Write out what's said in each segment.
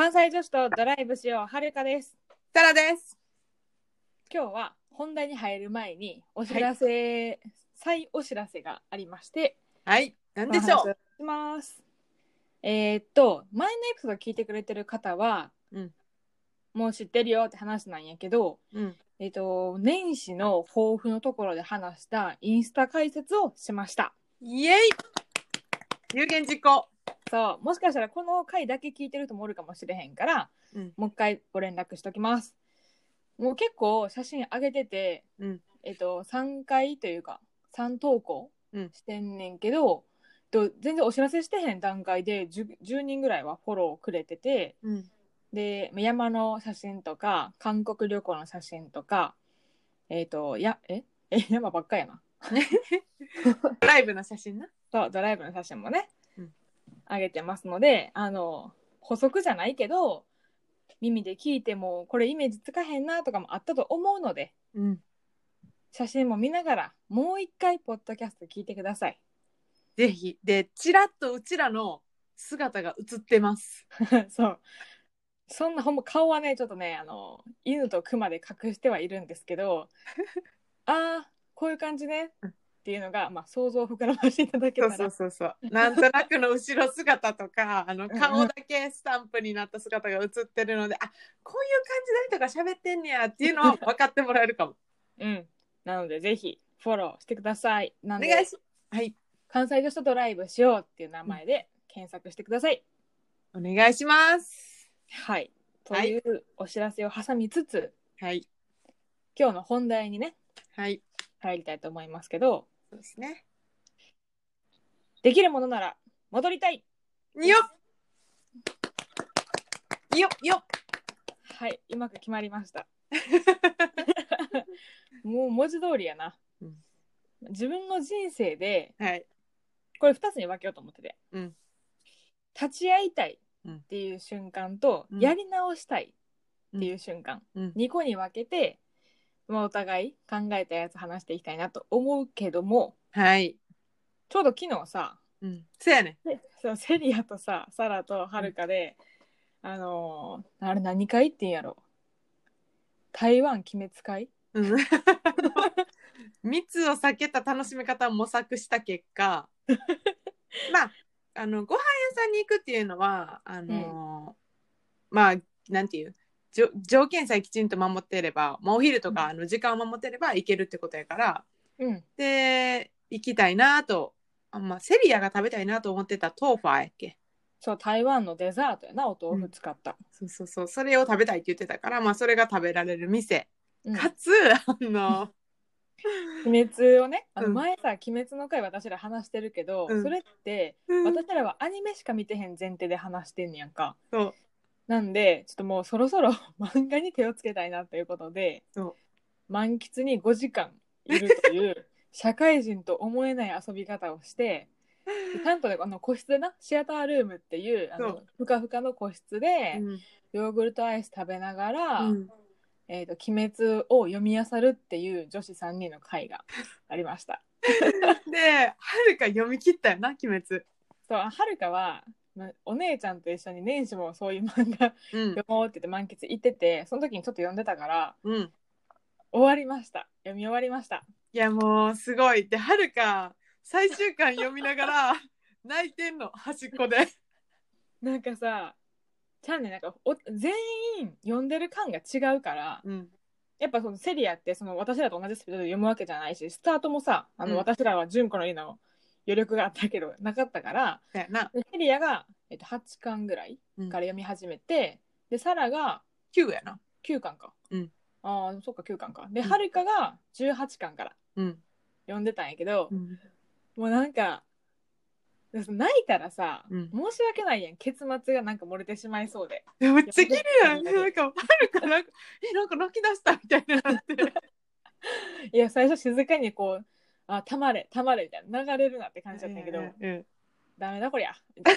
関西女子とドライブしようはるかですタラです。今日は本題に入る前にお知らせ、再お知らせがありましてはい。なんでしょお話をしますえーっと前のエピソード聞いてくれてる方は、うんもう知ってるよって話なんやけどう。うん。えーっと年始の抱負のところで話したインスタ解説をしましたイエイ有言実行。そうもしかしたらこの回だけ聞いてる人もおるかもしれへんからうん。もう一回ご連絡しときます。もう結構写真上げてて、うん。えっと、3回というか、3投稿うんしてんねんけど、と全然お知らせしてへん段階で 10, 10人ぐらいはフォローくれてて、うん。で、山の写真とか、韓国旅行の写真とか、えっ、と、や、え？え、山ばっかやな。ライブの写真な。そう、ドライブの写真もね、うん上げてますので、あの、補足じゃないけど、耳で聞いても、これイメージつかへんなとかもあったと思うので、うん。写真も見ながら、もう一回、ポッドキャスト聞いてください。ぜひ。で、ちらっとうちらの姿が映ってます。そう。そんな、ほんま顔はね、ちょっとね、あの、犬と熊で隠してはいるんですけど、ああ、こういう感じね。うんっていうのが、まあ、想像を膨らませていただけたらそうそうそうそう。なんとなくの後ろ姿とか、あのうんうん顔だけスタンプになった姿が映ってるので、あこういう感じの人が喋ってんねやっていうのを 分かってもらえるかも。うん。なので、ぜひ、フォローしてください。お願いしはい。関西女子とドライブしようっていう名前で検索してください。お願いします。はい。とはいいうお知らせを挟みつつ、はい。今日の本題にね、はい。入りたいと思いますけど、そうですね。できるものなら戻りたい。よっ！よっ！よっ！はい、うまく決まりました。もう文字通りやな。うん。自分の人生で、はい。これ2つに分けようと思ってて、うん。立ち会いたいっていう瞬間と、うん。やり直したいっていう瞬間、うん。2個に分けて、まあ、お互い考えたやつ話していきたいなと思うけどもはい。ちょうど昨日さうん。そうやね。そうセリアとさサラとはるかで、あのーあれ何会って言うんやろ台湾鬼滅会？うん。密を避けた楽しみ方を模索した結果、まあ、あの、ご飯屋さんに行くっていうのは、あのーまあ、なんていう、条件さえきちんと守っていれば、まあ、お昼とか、あの時間を守っていれば行けるってことやから、うん。で、行きたいなと、あまあ、セリアが食べたいなと思ってた豆花やっけ？そう台湾のデザートやなお豆腐使った、そうそうそう、それを食べたいって言ってたから、まあ、それが食べられる店。うん。かつ、あの、鬼滅をねあのうん。前さ「鬼滅」の回私ら話してるけど、うん。それって私らはアニメしか見てへん前提で話してんねやんか。そう、なんでちょっともうそろそろ 漫画に手をつけたいなということでそう満喫に5時間いるという 社会人と思えない遊び方をしてでちゃんとねあの個室でなシアタールームっていうあのふかふかの個室で、うんヨーグルトアイス食べながら、うんえー、と鬼滅を読み漁るっていう女子3人の会がありました。で、はるか読み切ったよな、鬼滅。そうはるかはまお姉ちゃんと一緒に年始もそういう漫画うん読もうって言って満喫行っててその時にちょっと読んでたからうん。終わりました読み終わりましたいや、もう、すごい。で、はるか、最終巻読みながら、泣いてんの、端っこで。なんかさちゃんねなんかお全員読んでる感が違うからうん。やっぱそのセリアってその私らと同じスピードで読むわけじゃないしスタートもさあの、うん私らは純子の家の余力があったけどなかったからな。でセリアが、えっと、8巻ぐらいうんから読み始めて、でサラが9やな。9巻か、うんああそっか9巻かでうんはるかが18巻からうん。読んでたんやけど、うん。もうなんか泣いたらさ、うん申し訳ないやん結末がなんか漏れてしまいそうでいやめっちゃ綺麗やん。なんか、はるか、なんか、え、なんか泣き出したみたいになって。いや最初静かにこうあたまれたまれみたいな流れるなって感じだったんやけど、うんうんダメだこりゃ。みたい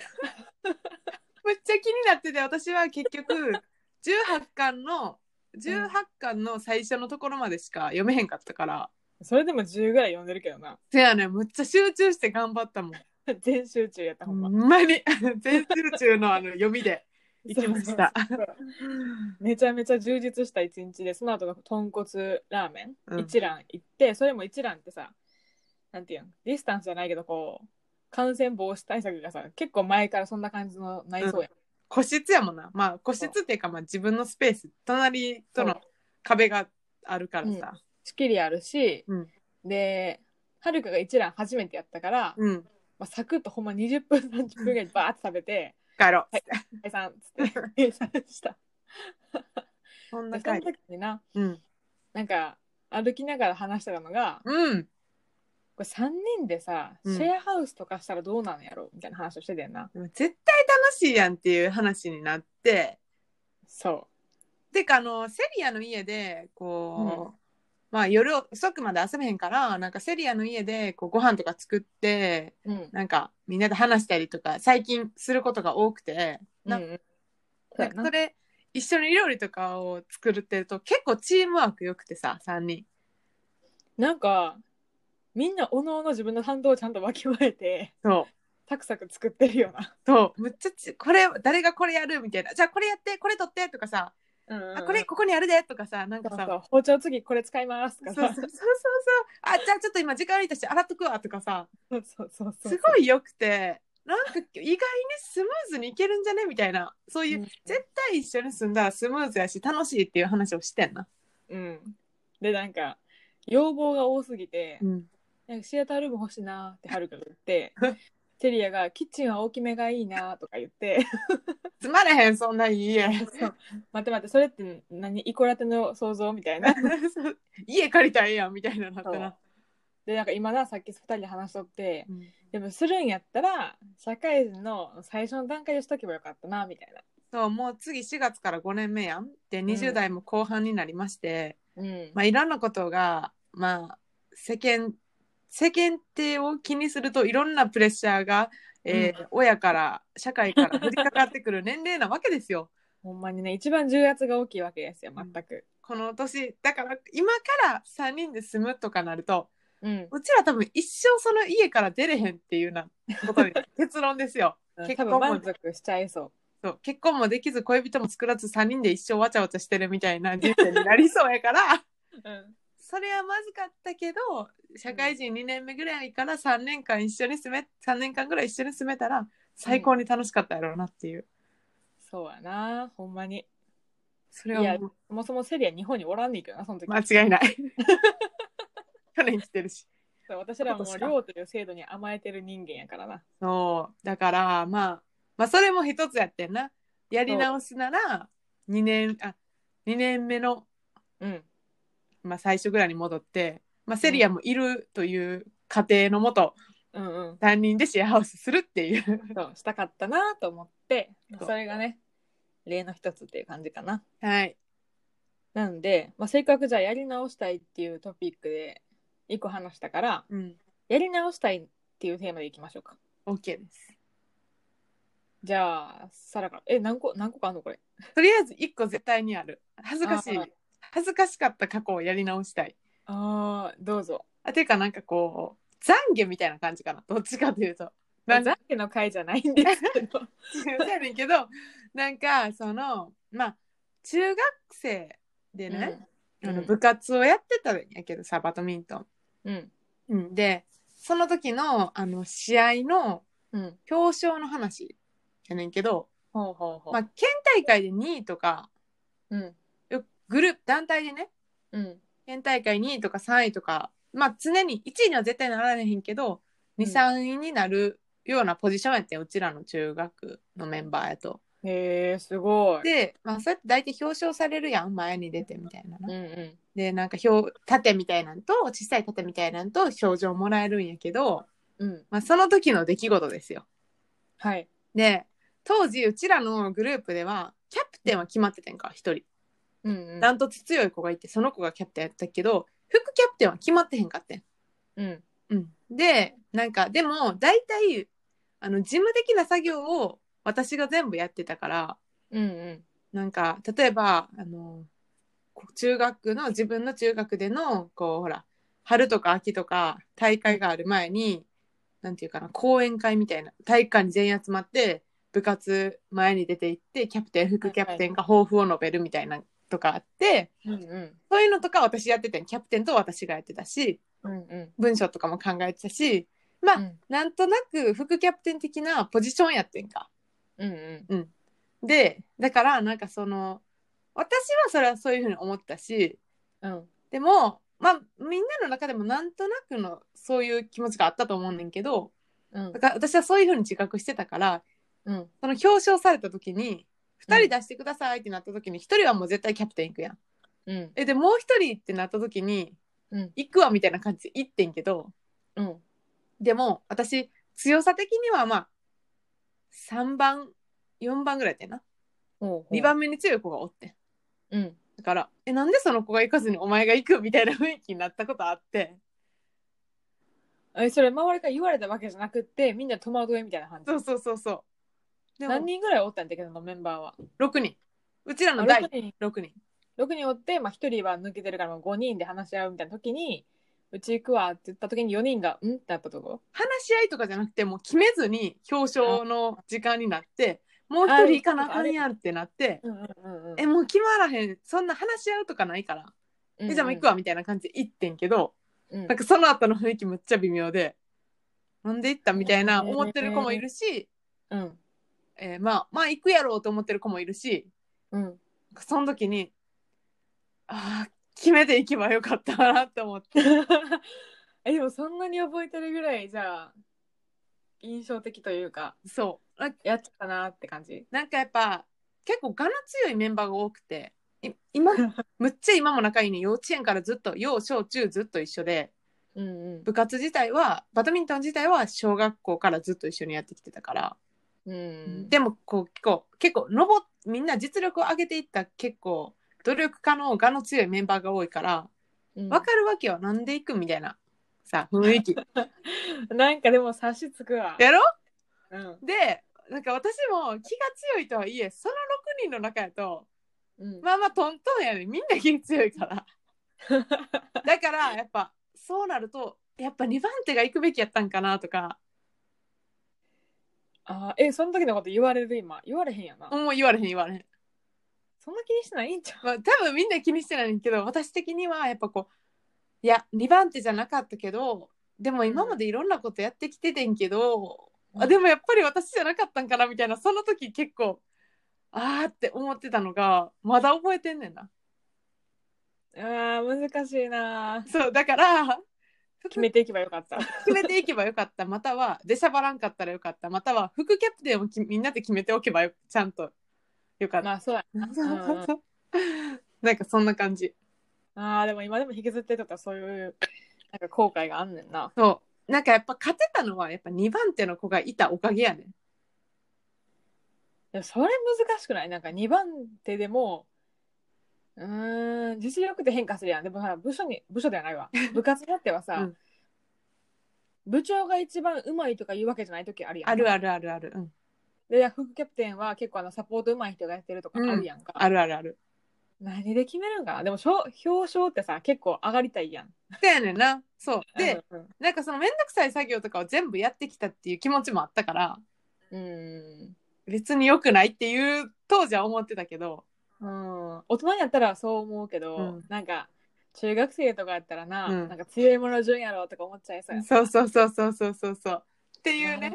めっちゃ気になってて、私は結局、18巻の、18巻の最初のところまでしか読めへんかったから、なそれでも10ぐらい読んでるけどな。せやねん、むっちゃ集中して頑張ったもん。全集中やったほんま、ほんまに。全集中のあの読みで。行きました。めちゃめちゃ充実した一日でその後が豚骨ラーメン、うん。一蘭行ってそれも一蘭ってさなんていうの？ディスタンスじゃないけどこう感染防止対策がさ結構前からそんな感じの内装やん、個室やもんな。まあ個室っていうかまあ自分のスペース、隣との壁があるからさ。仕切りあるし、うんではるかが一蘭初めてやったから、うん。まあ、サクッとほんま20分30分ぐらいバーって食べて帰ろう。はい解散っつって 解散したそんな感じ。なうん。なんか歩きながら話してたのがうん。これ3人でさ、うん。シェアハウスとかしたらどうなんやろみたいな話をしててんな。でも絶対楽しいやんっていう話になって。そてかあのセリアの家でこう、まあ夜遅くまで遊べへんからなんかセリアの家でこうご飯とか作ってううん。なんかみんなで話したりとか最近することが多くてな,、うんうん。なんかそれ一緒に料理とかを作るってると結構チームワークよくてさ3人。なんかみんなおのおの自分の担当をちゃんとわきまえてそう。サクサク作ってるよな、そう。むっちゃちこれ誰がこれやるみたいな。じゃあこれやってこれ取ってとかさ、うん。うんうんあこれここにあるでとかさ。なんかさ。包丁次これ使いますとかさ。そうそうそうそうそう。あじゃあちょっと今時間空いたし洗っとくわとかさ。そうそうそうそう。すごい良くて。なんか意外にスムーズにいけるんじゃねみたいな。そういう、うん。絶対一緒に住んだらスムーズやし楽しいっていう話をしてんな。うん。でなんか要望が多すぎて、うん、なんかシアタールーム欲しいなってはるかが言って セリアがキッチンは大きめがいいなとか言って。つまれへんそんないい家そう。待って待ってそれって何イコラテの想像みたいな。家借りたらええやんみたいなのなったな。でなんか今なさっき2人で話しとってうん。でもするんやったら社会人の最初の段階でしとけばよかったなみたいな。そうもう次4月から5年目やん。で20代も後半になりまして、うん。まあ、いろんなことが、まあ、世間世間体を気にするといろんなプレッシャーが、えー親から社会から降りかかってくる年齢なわけですよ。ほんまにね一番重圧が大きいわけですよ全く。この年だから今から3人で住むとかなるとうん、うちら多分一生その家から出れへんっていうなことに結論ですよ。結多婚も分満足しちゃいそそう結婚もできず恋人も作らず3人で一生わちゃわちゃしてるみたいな人生になりそうやから。う、うん、それはまずかったけど社会人2年目ぐらいから3年間一緒に住め3年間ぐらい一緒に住めたら最高に楽しかったやろうなっていう、そうやなほんまに。それはもうそもそもセリア日本におらんねんけどなその時、間違いない。去年来てるし。そう私らも寮という制度に甘えてる人間やからな。そう。だからまあまあそれも一つやってんな。やり直すなら2年あ2年目の、うんまあ、最初ぐらいに戻って、まあ、セリアもいるという家庭のもと、うんうん。3人でシェアハウスするっていう。そうしたかったなと思ってそれがね例の一つっていう感じかな。はい。なんで、まあ、せっかくじゃあやり直したいっていうトピックで一個話したからうん。やり直したいっていうテーマでいきましょうか。OK です。じゃあサラから。え何個何個かあんのこれ？とりあえず1個絶対にある。恥ずかしい恥ずかしかった過去をやり直したい。あーどうぞ。あていうかなんかこう懺悔みたいな感じかな。どっちかというと。なん懺悔の回じゃないんですけど。そうやねんけどなんかそのまあ中学生でね、うん。あの部活をやってたんやけどさバドミントン。うん。うん、でその時のあの試合のうん。表彰の話やねんけど、ほうほうほう。まあ、県大会で2位とかうん。よグループ団体でねうん県大会2位とか3位とかまあ常に1位には絶対なられへんけどうん23位になるようなポジションやってんうちらの中学のメンバーやと。へえすごいで、まあ、そうやって大体表彰されるやん前に出てみたいなな。うんうんでなんか表盾みたいなんと小さい盾みたいなんと表情もらえるんやけど、うんまあ、その時の出来事ですよ。はいで当時うちらのグループではキャプテンは決まっててんか一人。うんうん。ダントツ強い子がいてその子がキャプテンやったけど副キャプテンは決まってへんかってん。うん。うん、でなんかでも大体あの事務的な作業を私が全部やってたからうんうん。なんか例えばあの中学の自分の中学でのこうほら春とか秋とか大会がある前になんていうかな講演会みたいな体育館に全員集まって部活前に出て行ってキャプテン副キャプテンが抱負を述べるみたいなとかあってうんうん。そういうのとか私やっててんキャプテンと私がやってたしうんうん。文章とかも考えてたしまあ、うん。なんとなく副キャプテン的なポジションやってんか。うん。うん。でだからなんかその私はそれはそういうふうに思ったしうん。でもまあみんなの中でもなんとなくのそういう気持ちがあったと思うねんけどうん。だから私はそういうふうに自覚してたからうん。その表彰された時に2人出してくださいってなった時に1人はもう絶対キャプテン行くやん。うん。えでもう1人ってなった時にうん。行くわみたいな感じで行ってんけどうん。でも私強さ的にはまあ3番4番ぐらいやってんな。2番目に強い子がおってん。うん。だからえなんでその子が行かずにお前が行くみたいな雰囲気になったことあって。えそれ周りから言われたわけじゃなくってみんな戸惑いみたいな感じ？そうそうそうそうでも何人ぐらいおったんだけどのメンバーは？6人。うちらのあ第6人。6人。6人おって、まあ、1人は抜けてるから5人で話し合うみたいな時にうち行くわって言った時に4人が「ん?」ってなったとこ？話し合いとかじゃなくてもう決めずに表彰の時間になってもう一人行かなあかんやんってなってうんうんうんうん。えもう決まらへん。そんな話し合うとかないから、えじゃあもう行くわみたいな感じで行ってんけど、うん。なんかその後の雰囲気むっちゃ微妙でなんで行ったみたいな思ってる子もいるし、うんえーまあまあ行くやろうと思ってる子もいるしうん。その時にああ決めていけばよかったなって思って。えでもそんなに覚えてるぐらいじゃあ印象的というかそう。なやっちゃったなって感じ？なんかやっぱ結構我の強いメンバーが多くてい今 むっちゃ今も仲いいね。幼稚園からずっと幼小中ずっと一緒でうんうん。部活自体はバドミントン自体は小学校からずっと一緒にやってきてたから、うん。でもこう結構結構のぼみんな実力を上げていった結構努力家の我の強いメンバーが多いからうん。分かるわけよ。なんで行くみたいなさ 雰囲気。なんかでも察しつくわやろ？うん。でなんか私も気が強いとはいえその6人の中やとうん。まあまあトントンやねみんな気強いから。だからやっぱそうなるとやっぱ2番手が行くべきやったんかなとかあーえその時のこと言われる今？言われへんやな、もう言われへん言われへん、そんな気にしてない？んちゃう？まあ、多分みんな気にしてないんけど私的にはやっぱこういや2番手じゃなかったけどでも今までいろんなことやってきててんけど、あでもやっぱり私じゃなかったんかなみたいなその時結構あーって思ってたのがまだ覚えてんねんな。あー難しいなそうだから決めていけばよかった。決めていけばよかった。または出しゃばらんかったらよかった。または副キャプテンをきみんなで決めておけばよちゃんとよかった、まあそうやな。なんかそんな感じ。あーでも今でも引きずってたらそういうなんか後悔があんねんな。そう。なんかやっぱ勝てたのはやっぱ2番手の子がいたおかげやねん。でもそれ難しくない？なんか2番手でもうーん実力って変化するやん。でもさ部署に部署ではないわ。部活によってはさ、うん。部長が一番うまいとか言うわけじゃない時あるやん。あるあるあるある。うん。で副キャプテンは結構あのサポートうまい人がやってるとかあるやんか、あるあるある。何で決めるんかなでもしょ表彰ってさ結構上がりたいやん。そうやねんな。そう。で、うんうん。なんかその面倒くさい作業とかを全部やってきたっていう気持ちもあったからうん。別に良くないっていう当時は思ってたけどうん。大人になったらそう思うけど、うん。なんか中学生とかやったらな、うん。なんか強いもの順やろとか思っちゃいそうや。んそうそうそうそうそうそうそう。っていうね。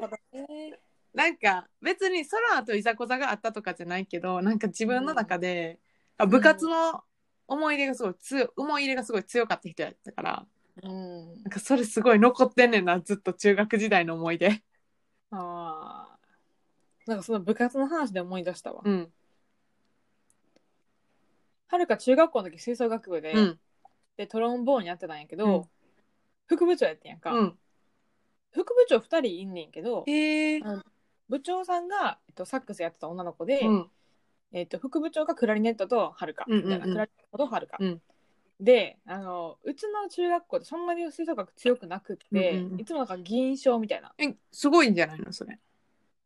なんか別にその後いざこざがあったとかじゃないけどなんか自分の中で、あ部活の思い出がすごい強い思い入れがすごい強かった人やったからうん。なんかそれすごい残ってんねんなずっと中学時代の思い出。ああなんかその部活の話で思い出したわ、うんはるか中学校の時吹奏楽部で、うん。でトロンボーンやってたんやけど、うん。副部長やってんやんか、うん。副部長2人いんねんけどへえ部長さんが、えっと、サックスやってた女の子で、うん。えっと、副部長がクラリネットとはるかうんうんうん。みたいな、クラリネットとはるか、うん。であのうちの中学校ってそんなに吹奏楽強くなくって、うんうんうん。いつもなんか銀賞みたいな。えすごいんじゃないのそれ。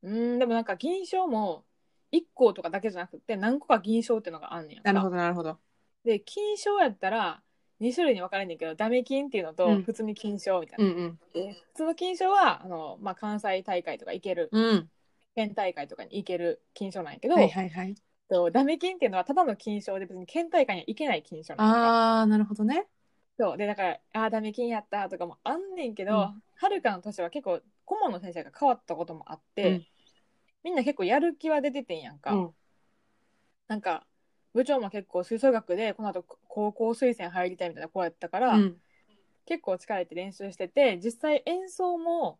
うんでもなんか銀賞も1校とかだけじゃなくて何個か銀賞っていうのがあんねんやんか。なるほどなるほど。で金賞やったら2種類に分かれんねんけどダメ金っていうのとうん。普通に金賞みたいな、うんうん。で普通の金賞はあの、まあ、関西大会とか行ける。うん。県大会とかに行ける金賞なんやけど、はいはいはい。とダメ金っていうのはただの金賞で別に県大会には行けない金賞なんやんか。ああ、なるほどね。そう。でだからあーダメ金やったとかもあんねんけど、うん。はるかの年は結構顧問の先生が変わったこともあって、うんみんな結構やる気は出ててんやんか、うん。なんか部長も結構吹奏楽でこの後高校推薦入りたいみたいな子やったから、うん。結構力入れて練習してて実際演奏も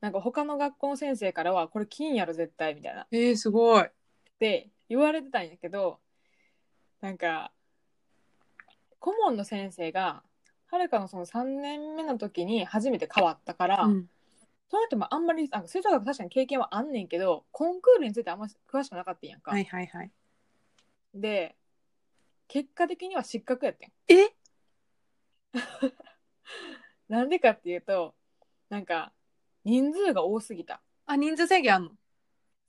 なんか他の学校の先生からはこれ金やろ絶対みたいなっえー、すごい。て言われてたんやけどなんか顧問の先生がはるかのその3年目の時に初めて変わったから、うん。その人もあんまりあ吹奏楽確かに経験はあんねんけどコンクールについてあんま詳しくなかったんやんか。はいはいはい。で結果的には失格やってん。え？なんでかっていうとなんか人数が多すぎた。あ、人数制限あんの？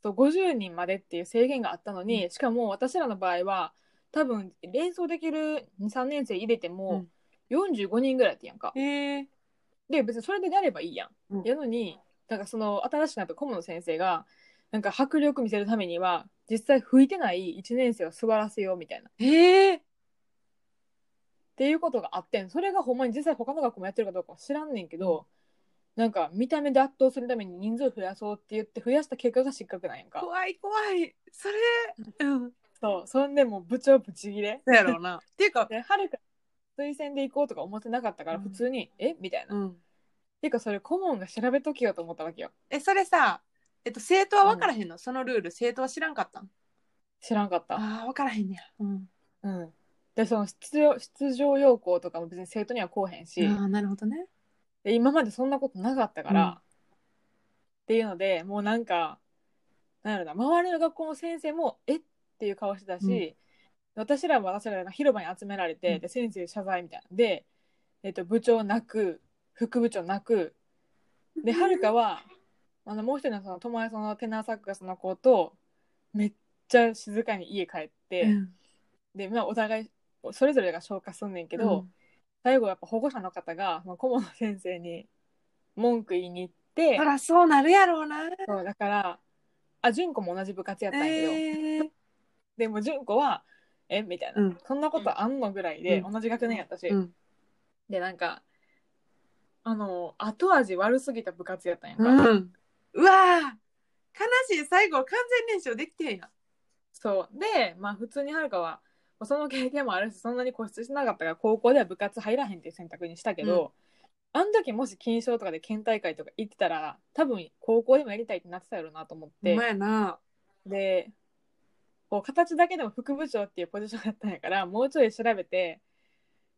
そう50人までっていう制限があったのに、しかも私らの場合は多分連想できる23年生入れても45人ぐらいやってんやんか。えー。で別にそれでやればいいやん。うんやのになんかその新しくなった顧問の先生がなんか迫力見せるためには実際吹いてない1年生を座らせようみたいな。っえー。ていうことがあってんそれがほんまに実際他の学校もやってるかどうかは知らんねんけど、なんか見た目で圧倒するために人数増やそうって言って増やした結果が失格なんやんか。怖い怖い。それ、うん。そうそんでもう部長ブチギレ。そうやろうな。っていうか、ではるか推薦で行こうとか思ってなかったからうん普通に、え？みたいな。うん。ていうかそれ顧問が調べときよと思ったわけよ。え、それさ、えっと、生徒は分からへんの、そのルール、生徒は知らんかったん？知らんかった。ああ、分からへんねや。うん。うん。でその出場出場要項とかも別に生徒にはこうへんし、ああ、なるほどね。で今までそんなことなかったから、うんっていうのでもうなんかなんやろな周りの学校の先生もえ？っていう顔してたし、私らも私らが広場に集められて、うん。で先生謝罪みたいな。で、えっと部長泣く副部長泣く。ではるかは あのもう一人のその友達のテナーサックスの子とめっちゃ静かに家帰って、うん。で、まあ、お互いそれぞれが消化すんねんけど、最後やっぱ保護者の方がその顧問の先生に文句言いに行ってそらそうなるやろうな。そうだからあ純子も同じ部活やったんやけど、えー。でも純子は「えみたいな、うんそんなことあんのぐらいで、う同じ学年やったし、うん。でなんかあの後味悪すぎた部活やったんやんか、うん。うわー悲しい。最後、完全燃焼できてんや。そうでまあ普通にはるかはまあその経験もあるしそんなに固執してなかったから高校では部活入らへんっていう選択にしたけど、あの時もし金賞とかで県大会とか行ってたら多分高校でもやりたいってなってたやろうなと思って。でこう形だけでも副部長っていうポジションだったんやから もうちょい調べて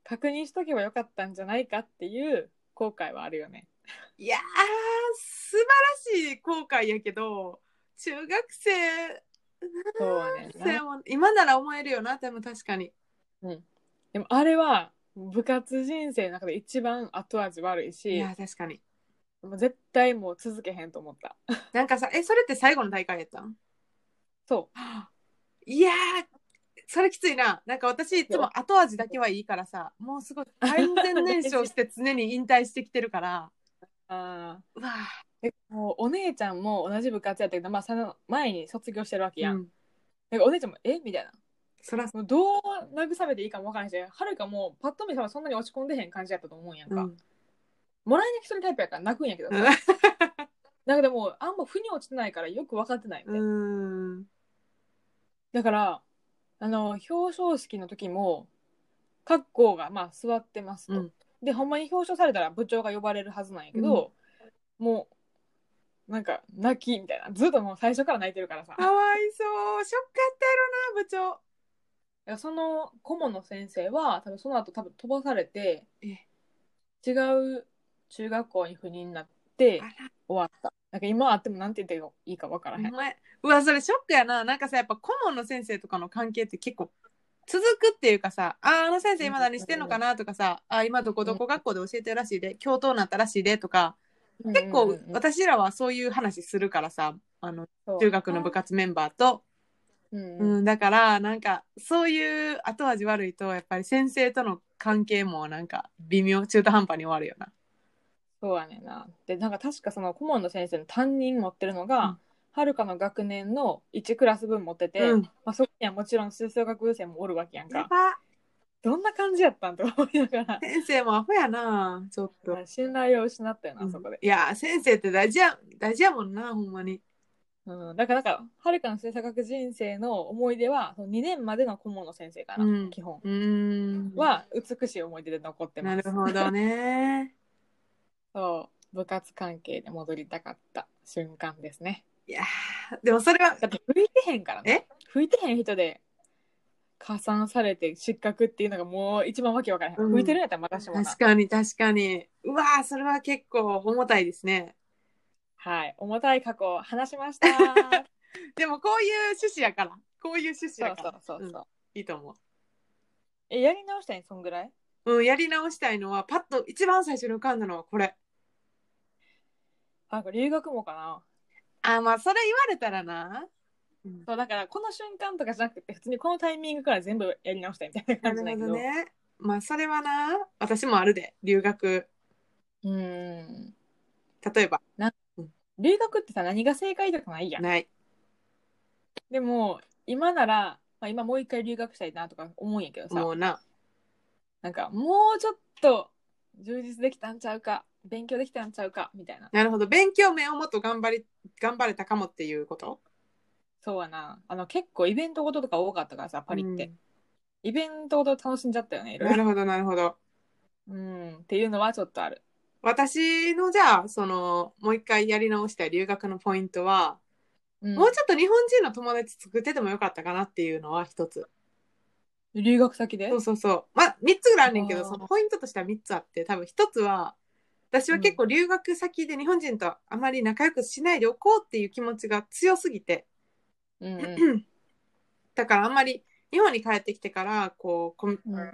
確認しとけばよかったんじゃないかっていう後悔はあるよね。いやー、素晴らしい後悔やけど、中学生、そうはね今なら思えるよな、でも確かに。でもあれは部活人生の中で一番後味悪いいしや、確かに。もう絶対もう続けへんと思った。なんかさ、え、それって最後の大会やったん？そういやー、それきついな。なんか私いつも後味だけはいいからさ、もうすごい完全燃焼して常に引退してきてるから、あうわーでもうお姉ちゃんも同じ部活やったけど、まあ、その前に卒業してるわけー、やん。うん、なんかお姉ちゃんも「えみたいな。そら、もうどう慰めていいかもわからんしはるかもパッと見たらそんなに落ち込んでへん感じやったと思うんやんか。うん、もらい泣きするタイプやから泣くんやけどさ、う なんかでもあんま腑に落ちてないからよく分かってないみたいな。ん、だからあの表彰式の時も各校がまあ座ってますと。うん。でほんまに表彰されたら部長が呼ばれるはずなんやけど、もうなんか泣きみたいな。ずっともう最初から泣いてるからさ。かわいそう、ショックやったやろな、部長。いやその顧問の先生は多分その後多分飛ばされてえ。違う中学校に赴任になってあら。終わったなんか今あってもなんて言っていいか分からへん、お前うわそれショックやな。なんかさやっぱ顧問の先生とかの関係って結構続くっていうかさあーあの先生今何してんのかなとかさあー今どこどこ学校で教えてるらしいで教頭になったらしいでとか結構私らはそういう話するからさあの中学の部活メンバーと、うんううんん、だからなんかそういう後味悪いとやっぱり先生との関係もなんか微妙中途半端に終わるよな。そうやねんな。でなんか確かその顧問の先生の担任持ってるのが、はるかの学年の1クラス分持ってて、うん。まあ、そこにはもちろん吹奏楽部生もおるわけやんか。どんな感じやったんと思いながら。先生もアホやなちょっと。信頼を失ったよな、そこで、いや先生って大事や大事やもんなほんまに。うん、だからなんかはるかの吹奏楽人生の思い出はその2年までの顧問の先生かな、うん。基本。うーん。は美しい思い出で残ってます。なるほどねそう部活関係で戻りたかった瞬間ですね。いやーでもそれはだって吹いてへんからね。吹いてへん人で加算されて失格っていうのがもう一番わけわからへん、うん。吹いてるんやったらまたしもな。確かに確かに。うわーそれは結構重たいですね。はい。重たい過去を話しました。でもこういう趣旨やから。こういう趣旨そうそやから。うそうそう、ん。いいと思えやり直したいんそんぐらい？ううんやり直したいのはパッと一番最初に浮かんだのはこれ。あなんか留学もかな。あまあそれ言われたらな、うん。そうだからこの瞬間とかじゃなくて普通にこのタイミングから全部やり直したいみたいな感じなんやけどどね。まあそれはな。私もあるで。留学。うーん。例えば。留学ってさ何が正解とかないやん。ない。でも今なら、まあ、今もう一回留学したいなとか思うんやけどさ。もうな。なんかもうちょっと充実できたんちゃうか勉強できたんちゃうかみたいな。なるほど。勉強面をもっと頑張り頑張れたかもっていうこと？そうやな。あの結構イベントごととか多かったからさパリって、イベントごと楽しんじゃったよねいろいなるほどなるほど。うんっていうのはちょっとある。私のじゃあそのもう一回やり直したい留学のポイントは、うん。もうちょっと日本人の友達作っててもよかったかなっていうのは一つ。留学先で？そうそうそう。まあ3つぐらいあるねんけどあー。そのポイントとしては3つあって多分一つは私は結構留学先で日本人とあまり仲良くしないでおこうっていう気持ちが強すぎて、うんうん。だからあんまり日本に帰ってきてからこうこんうん。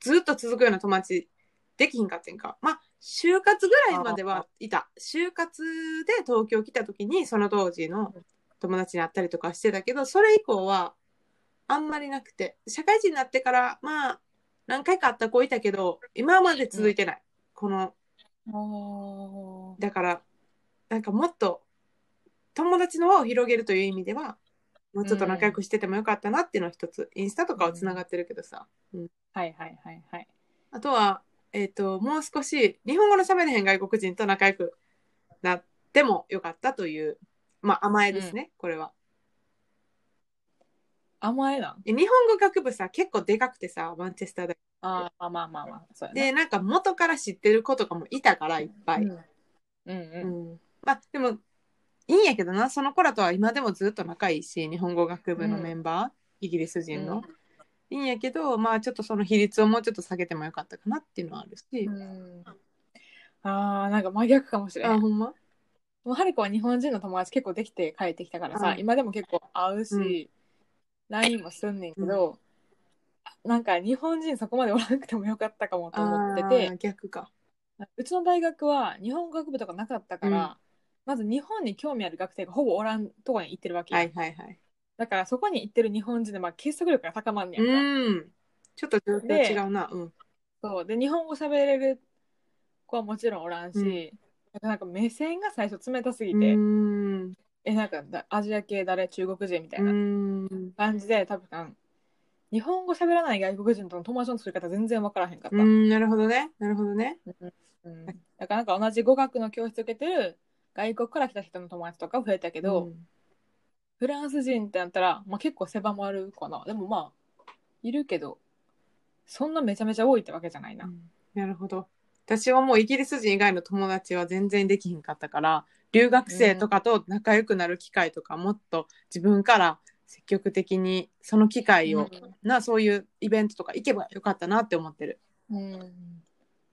ずっと続くような友達できひんかってんか。まあ就活ぐらいまではいた。就活で東京来た時にその当時の友達に会ったりとかしてたけどそれ以降はあんまりなくて。社会人になってからまあ何回か会った子いたけど今まで続いてない、このあーだからなんかもっと友達の輪を広げるという意味ではもうちょっと仲良くしててもよかったなっていうのは一つインスタとかはつながってるけどさ、うん。はいはいはいはい。あとは、えっ、と、もう少し、日本語の喋れへん外国人と仲良くなってもよかったという、まあ甘えですね、これは。甘えな日本語学部さ、結構でかくてさ、マンチェスター大ああまあまあまあそうや学。な。で、なんか元から知ってる子とかもいたから、いっぱい。うん。うんうん。うん。まあ、でも、いいんやけどな、その子らとは今でもずっと仲いいし、日本語学部のメンバー、イギリス人の。いいんやけど、まあちょっとその比率をもうちょっと下げてもよかったかなっていうのはあるし。うん。あーなんか真逆かもしれあ、ん。ほんま？もうはるかは日本人の友達結構できて帰ってきたからさ、うん。今でも結構会うし、うん。LINE もすんねんけど、なんか日本人そこまでおらなくてもよかったかもと思ってあてー逆か。うちの大学は日本語学部とかなかったから、うんまず日本に興味ある学生がほぼおらんとこに行ってるわけよ、はいはいはい。だからそこに行ってる日本人でまあ結束力が高まんねやんか、うん。ちょっと状況違うな。うん。そうで日本語喋れる子はもちろんおらんし、うんなんか目線が最初冷たすぎうて、ん。えなんかだアジア系誰？中国人みたいうな、ん。感じで多分日本語喋らない外国人との友達の作り方全然分からへんかった、うん。なるほどね。なるほどね。うんだからなんか同じ語学の教室受けてる外国から来た人の友達とか増えたけど、うんフランス人ってなったら、まあ、結構狭まるかなでもまあいるけどそんなめちゃめちゃ多いってわけじゃないな、なるほど。私はもうイギリス人以外の友達は全然できひんかったから、留学生とかと仲良くなる機会とか、もっと自分から積極的にその機会を、な、そういうイベントとか行けばよかったなって思ってる。うん。うん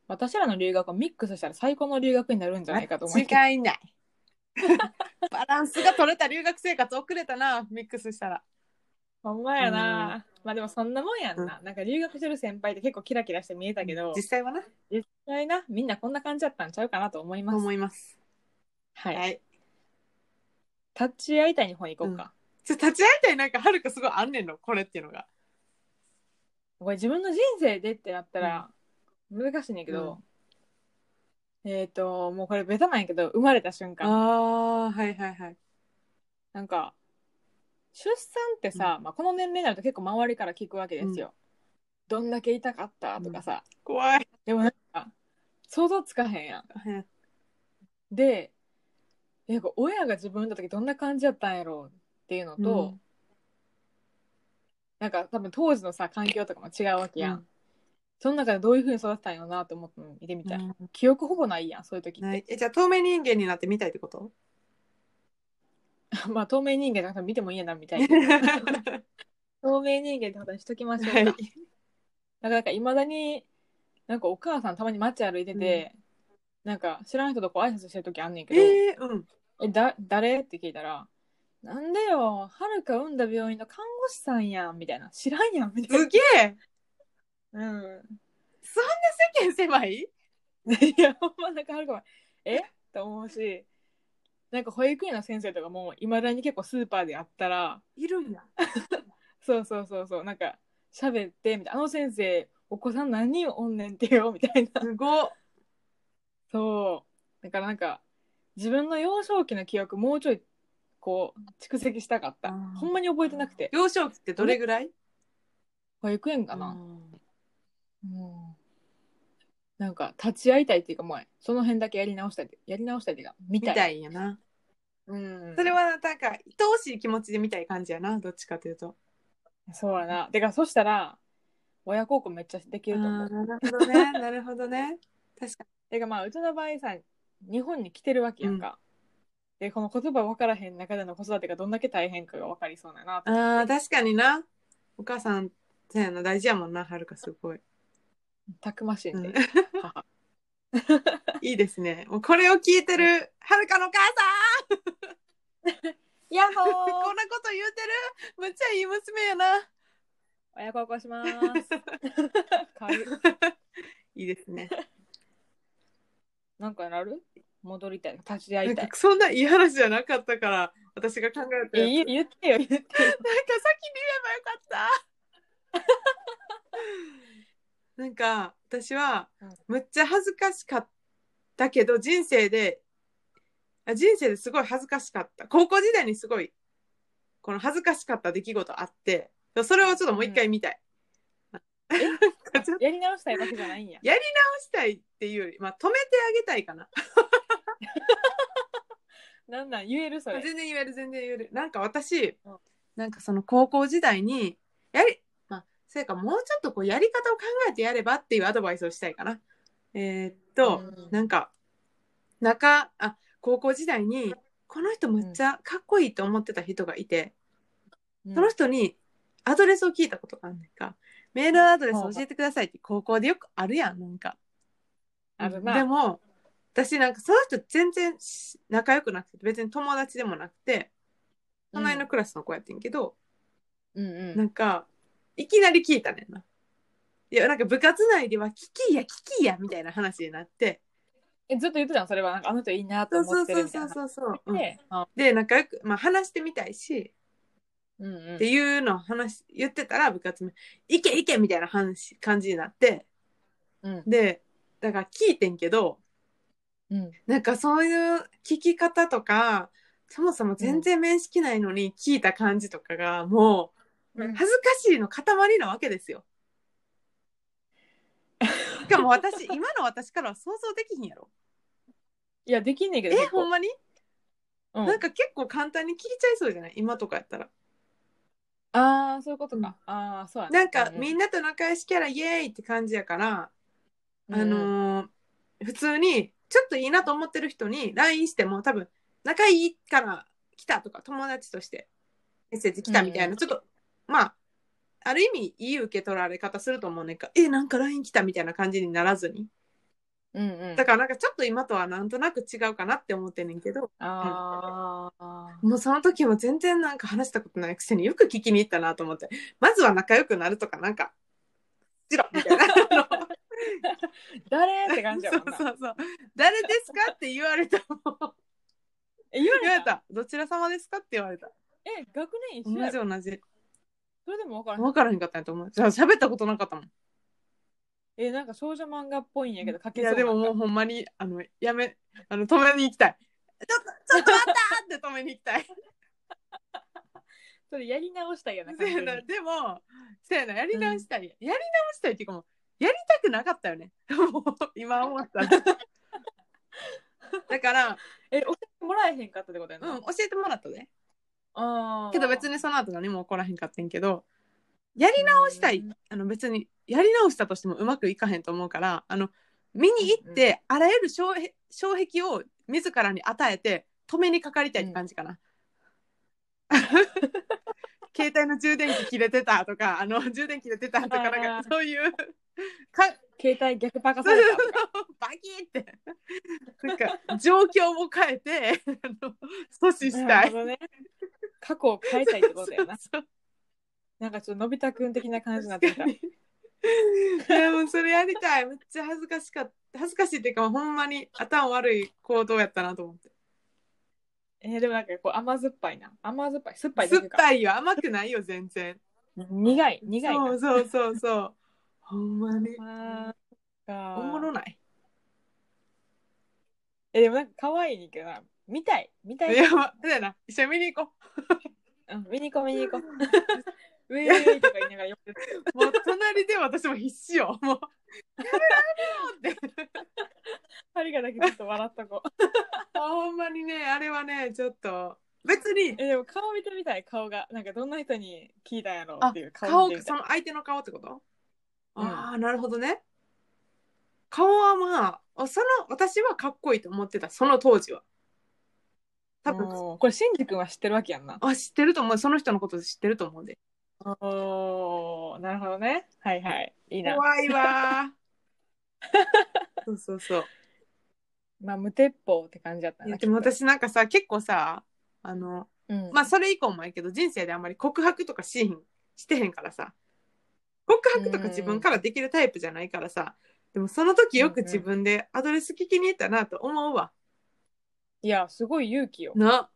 私らの留学をミックスしたら最高の留学になるんじゃないかと思うけど間違いない。バランスが取れた留学生活遅れたな、ミックスしたら。ほんまやな、まあでもそんなもんやんな、なんか留学してる先輩って結構キラキラして見えたけど、実際はな、実際なみんなこんな感じだったんちゃうかなと思います。思います。はい、はい。立ち会いたい日本行こうか、ちょ立ち会いたいなんかはるかすごいあんねんの、これっていうのが。これ自分の人生でってなったら難しいねんけど、えっ、ともうこれベタなんやけど生まれた瞬間ああ、はいはいはい。なんか出産ってさ、まあ、この年齢になると結構周りから聞くわけですよ。どんだけ痛かったとかさ、怖い。でもなんか想像つかへんやん。でなんか親が自分産んだ時どんな感じやったんやろうっていうのと、うん。なんか多分当時のさ環境とかも違うわけやん。うん。その中でどういうふうに育ったんやろうなと思って見てみたい、うん。記憶ほぼないやんそういう時って、えじゃあ透明人間になってみたいってこと？まあ透明人間だから見てもいいやなみたいな。透明人間ってことにしときましょうか、はい。だからなんかいまだになんかお母さんたまに街歩いてて、なんか知らん人とこう挨拶してる時あんねんけど「ええー、うん。だ誰?」って聞いたら「なんでよはるか産んだ病院の看護師さんやん」みたいな「知らんやん」みたいすげえな。うんそんな世間狭い？いや、ほんまなんかはるかは、え？と思うし、なんか保育園の先生とかも、いまだに結構スーパーであったら、いるんや。そうそうそうそう、なんか、喋って、みたいな、あの先生、お子さん何人おんねんってよ、みたいな。すごっ。そう。だからなんか、自分の幼少期の記憶、もうちょい、こう、蓄積したかった。あーほんまに覚えてなくて。幼少期ってどれぐらい？保育園かかな。うん。なんか、立ち会いたいっていうか、もう、その辺だけやり直したいって、やり直したいっていうか、見たい。みたいんやな。うん。それはなんか愛おしい気持ちで見たい感じやな。どっちかというと。そうやな。てか、そしたら、親孝行めっちゃできあると思う。ーなるほどね。なるほどね。確かてか、まあ、うちの場合さ、日本に来てるわけやんか。で、この言葉分からへん中での子育てがどんだけ大変かが分かりそうだな。ああ、確かにな。お母さん、そうやな。大事やもんな。はるかすごい。たくましいんで、うん母。いいですね。もうこれを聞いてる、はるかのお母さんヤッホこんなこと言うてるむっちゃいい娘やな。親孝行します。軽いいいですね。なんかなる？戻りたい。立ち会たいない。そんないい話じゃなかったから、私が考えたえ、やつ言言ってよ、言ってよ。なんか先に言えばよかった。なんか私はうんむっちゃ恥ずかしかったけど人生であ人生ですごい恥ずかしかった高校時代にすごいこの恥ずかしかった出来事あってそれをちょっともう一回見たい。なんやり直したいわけじゃないんや。直したいっていうより、まあ、止めてあげたいかな。なんなん言えるそれ。全然言える全然言える。なんか私、うん。なんかその高校時代にやりまあそれかもうちょっとこうやり方を考えてやればっていうアドバイスをしたいかな。えーっと、うん。なんか中あ高校時代にこの人めっちゃかっこいいと思ってた人がいて、うん。その人にアドレスを聞いたことがあるねんか。メールアドレス教えてくださいって高校でよくあるやんなんか。あるな。でも私なんかその人全然し仲良くなくて別に友達でもなくて隣のクラスの子やってんけど、うんうん。なんかいきなり聞いたねんな。いやなんか部活内ではキキやキキやみたいな話になって。え、ずっと言ってたのそれは、なんかあの人いいなとそう思ってるみたいな。そうそうそうそう、う。ん。で、あで仲良く、まあ、話してみたいしうんうん。っていうのを話言ってたら部活め「いけいけ!」みたいな話感じになって。うん。でだから聞いてんけどうんなんかそういう聞き方とかそもそも全然面識ないのに聞いた感じとかがもううん恥ずかしいの塊なわけですよ。しかも私今の私からは想像できひんやろ。いや、できんねんけど。えほんまに、うんなんか結構簡単に聞いちゃいそうじゃない？今とかやったら。ああ、そういうことうんか。ああ、そうやなんかみんな、なと仲良しキャライエーイって感じやから、うんあのー普通にちょっといいなと思ってる人に LINE しても多分仲いいから来たとか友達としてメッセージ来たみたいな、うん。ちょっとまあある意味いい受け取られ方すると思うねんか。えなんか LINE 来たみたいな感じにならずに。うんうん。だからなんかちょっと今とはなんとなく違うかなって思ってんねんけど。ああ、もうその時は全然なんか話したことないくせによく聞きに行ったなと思って。まずは仲良くなるとかなんかしろみたいな 誰って感じやもんな。そうそうそう。誰ですかって言われたもん。え、言われた？言われた。どちら様ですかって言われた。え、学年一緒同やろじ同じ。それでも分からん。分からへんかったんやと思う。じゃあ喋ったことなかったもん。え、なんか少女漫画っぽいんやけど、書いけそうやでももうほんまにあのやめあの止めに行きたい。ちょっとちょっと待ったって止めに行きたい。それやり直したいよなそうやなでもそうやなやり直したい、やり直したいっていうかもうやりたくなかったよね。もう今思ったら。だから、え教えてもらえへんかったってことやな、うん、教えてもらったで。あー。けど別にその後何も起こらへんかったんけどやり直したい、あの別にやり直したとしてもうまくいかへんと思うからあの見に行って、あらゆる障壁障壁を自らに与えて止めにかかりたいって感じかな。携帯の充電器切れてたとかあの充電切れてたとかなんかそういう。か 携帯逆パカされた。バキって。なんか状況を変えてあの阻止したい。ね。過去を変えたいってことやな。そうそうなんかちょっとのび太くん的な感じになってきた。いやもうそれやりたい。めっちゃ恥ずかしかった恥ずかしいっていうかほんまに頭悪い行動やったなと思ってえーでもなんかこう甘酸っぱいな。甘酸っぱい。酸っぱいだ酸っぱいよ。甘くないよ全然。苦い苦いな。そうそうそうそう。ほんまに。おもろない？えでもなんか可愛いねんけどな。見たい。見たい。いやまそうやな。一緒に見に行こう。ん見に行こう見に行こう。ウェイウェイとか言いながらもう隣で私も必死よ。もうやめろやめろってハリがだけちょっと笑っとこう。ほんまにねあれはねちょっと別に。えでも顔見てみたい顔が。なんかどんな人に聞いたんやろっていう顔顔見てみたいその相手の顔ってこと、うん。ああなるほどね。顔はまああその私はかっこいいと思ってたその当時は。多分。おーこれシンジ君は知ってるわけやんな。あ知ってると思う。その人のこと知ってると思うで。おーなるほどね。はいはい。いいな。怖いわー。そうそうそうまあ無鉄砲って感じだったなでも私なんかさ結構さあのうん。まあそれ以降もやけど人生であんまり告白とかしひんしてへんからさ。告白とか自分からできるタイプじゃないからさ。でもその時よく自分でアドレス聞きに行ったなと思うわ、いやすごい勇気よ。な。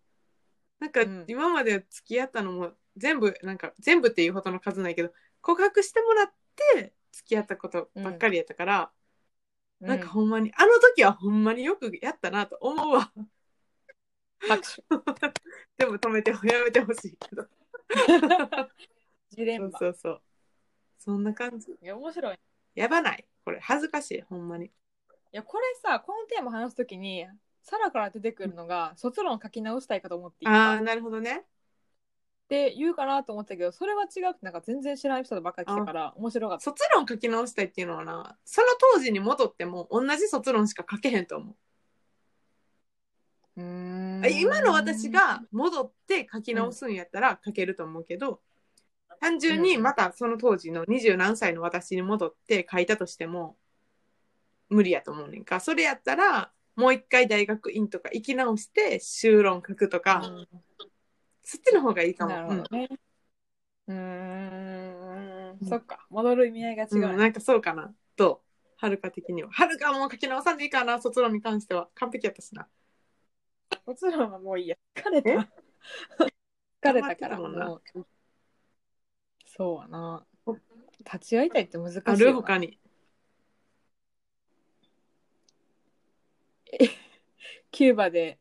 なんかうん。今まで付き合ったのも全部なんか全部っていうほどの数ないけど告白してもらって付き合ったことばっかりやったから、なんかほんまにあの時はほんまによくやったなと思うわ。拍手でも止めてやめてほしいけど。ジレンマ。そうそうそんな感じ。いや面白い。やばないこれ。恥ずかしいほんまに。いやこれさこのテーマ話すときにサラから出てくるのが卒論書き直したいかと思っていいかああなるほどねって言うかなと思ったけどそれは違うなんか全然知らない人ばっかり来たから面白かった。卒論書き直したいっていうのはなその当時に戻っても同じ卒論しか書けへんと思う。うーん。今の私が戻って書き直すんやったら書けると思うけど、単純にまたその当時の二十何歳の私に戻って書いたとしても無理やと思うねんか。それやったらもう一回大学院とか行き直して修論書くとか、うんそっちの方がいいかも。なるほどね。うーん。そっか。戻る意味合いが違うね、なんかそうかな。とはるか的には。はるかもう書き直さんでいいかな。卒論に関しては完璧やったしな。卒論はもういいや。疲れた。え？疲れたから。もう。そうやな。立ち会いたいって難しいよあなる他に。キューバで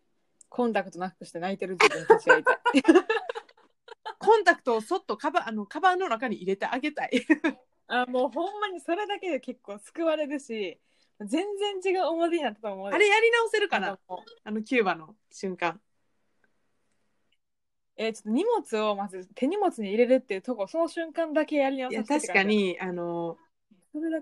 コンタクトなくして泣いてる自分立ち会いたい コンタクトをそっとカバンあのカバンの中に入れてあげたい。あもうほんまにそれだけで結構救われるし全然違う思い出になったと思う。あれやり直せるかな？あのキューバの瞬間。えーちょっと荷物をまず手荷物に入れるっていうとこその瞬間だけやり直せてって感じ確かにあの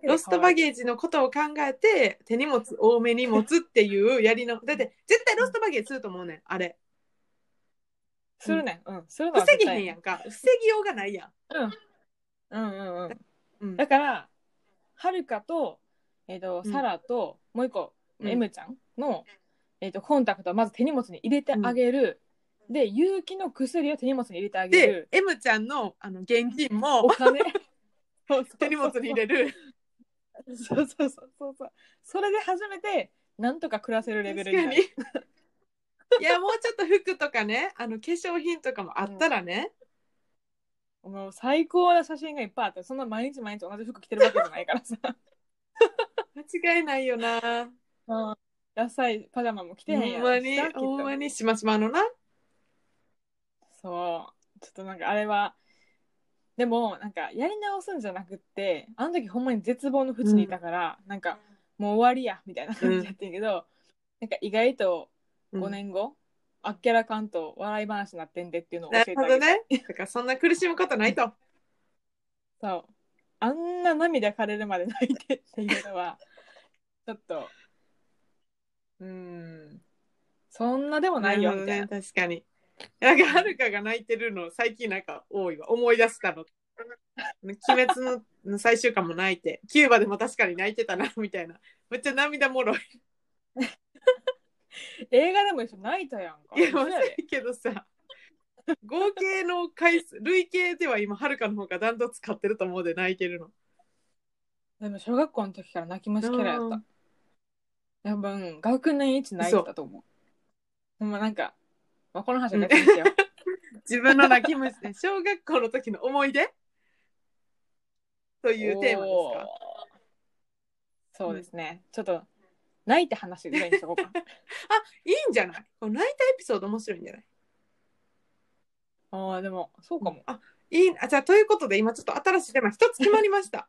ロストバゲージのことを考えて手荷物多めに持つっていうやりの だって絶対ロストバゲージすると思うねんあれ。するねん。うん。するのは防絶対げへんやんか。防ぎようがないやん。うん。うんうんうん。うん。だからはるかと,、えーとうん。サラと、もう一個、うん。M ちゃんの、えー、とコンタクトをまず手荷物に入れてあげる、で勇気の薬を手荷物に入れてあげでる M ちゃんのあの現金も。お金手荷物に入れる。そうそうそうそうそう。それで初めてなんとか暮らせるレベルになる。いやもうちょっと服とかねあの化粧品とかもあったらね、もう最高な写真がいっぱいあってそんな毎日毎日同じ服着てるわけじゃないからさ。間違いないよな。うん。野菜パジャマも着てへんやろほんまにほんまにしましまのな。そう。ちょっとなんかあれはでもなんかやり直すんじゃなくってあの時ほんまに絶望の淵にいたから、なんかもう終わりやみたいな感じだったんやけど、なんか意外とうん。5年後、あっけらかんと笑い話になってんでっていうのを教なえてあげてるほどね。だからそんな苦しむことないと。そう。あんな涙枯れるまで泣いてっていうのは ちょっと。うーん。そんなでもないよみたいな、ね、確かに。なんか、はるかが泣いてるの、最近なんか多いわ。思い出したの。鬼滅のの最終巻も泣いて、キューバでも確かに泣いてたな、みたいな。めっちゃ涙もろい。映画でも一緒に泣いたやんかいや、一緒やでまさいけどさ、合計の回数、累計では今、はるかの方がダントツ買ってると思うで泣いてるの。でも小学校の時から泣き虫キャラやっうんた多分学年一泣いてたと思うほんまなんか、まあ、この話は別にしよう。自分の泣き虫で、小学校の時の思い出？というテーマですか？そうですね、ちょっと泣いて話ぐらいにしとこうか。いいんじゃない？この泣いたエピソード面白いんじゃない？ああでもそうかも。あいいあじゃあということで今ちょっと新しいテーマ一つ決まりました。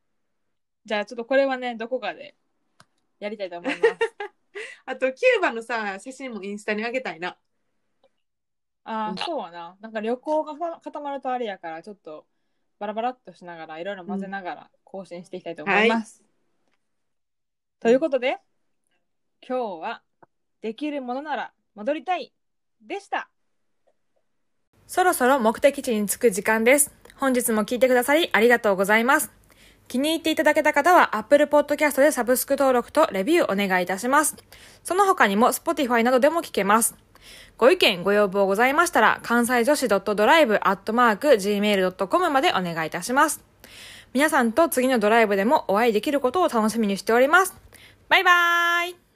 じゃあちょっとこれはねどこかでやりたいと思います。あとキューバのさ写真もインスタにあげたいな。ああそうはな。なんか旅行が固まるとあれやからちょっとバラバラっとしながらいろいろ混ぜながら更新していきたいと思います、ということで今日は「できるものなら戻りたい」でした。そろそろ目的地に着く時間です。本日も聞いてくださりありがとうございます。気に入っていただけた方は Apple Podcast でサブスク登録とレビューお願いいたします。その他にも Spotify などでも聞けます。ご意見、ご要望ございましたら、関西女子 .drive.gmail.com までお願いいたします。皆さんと次のドライブでもお会いできることを楽しみにしております。バイバーイ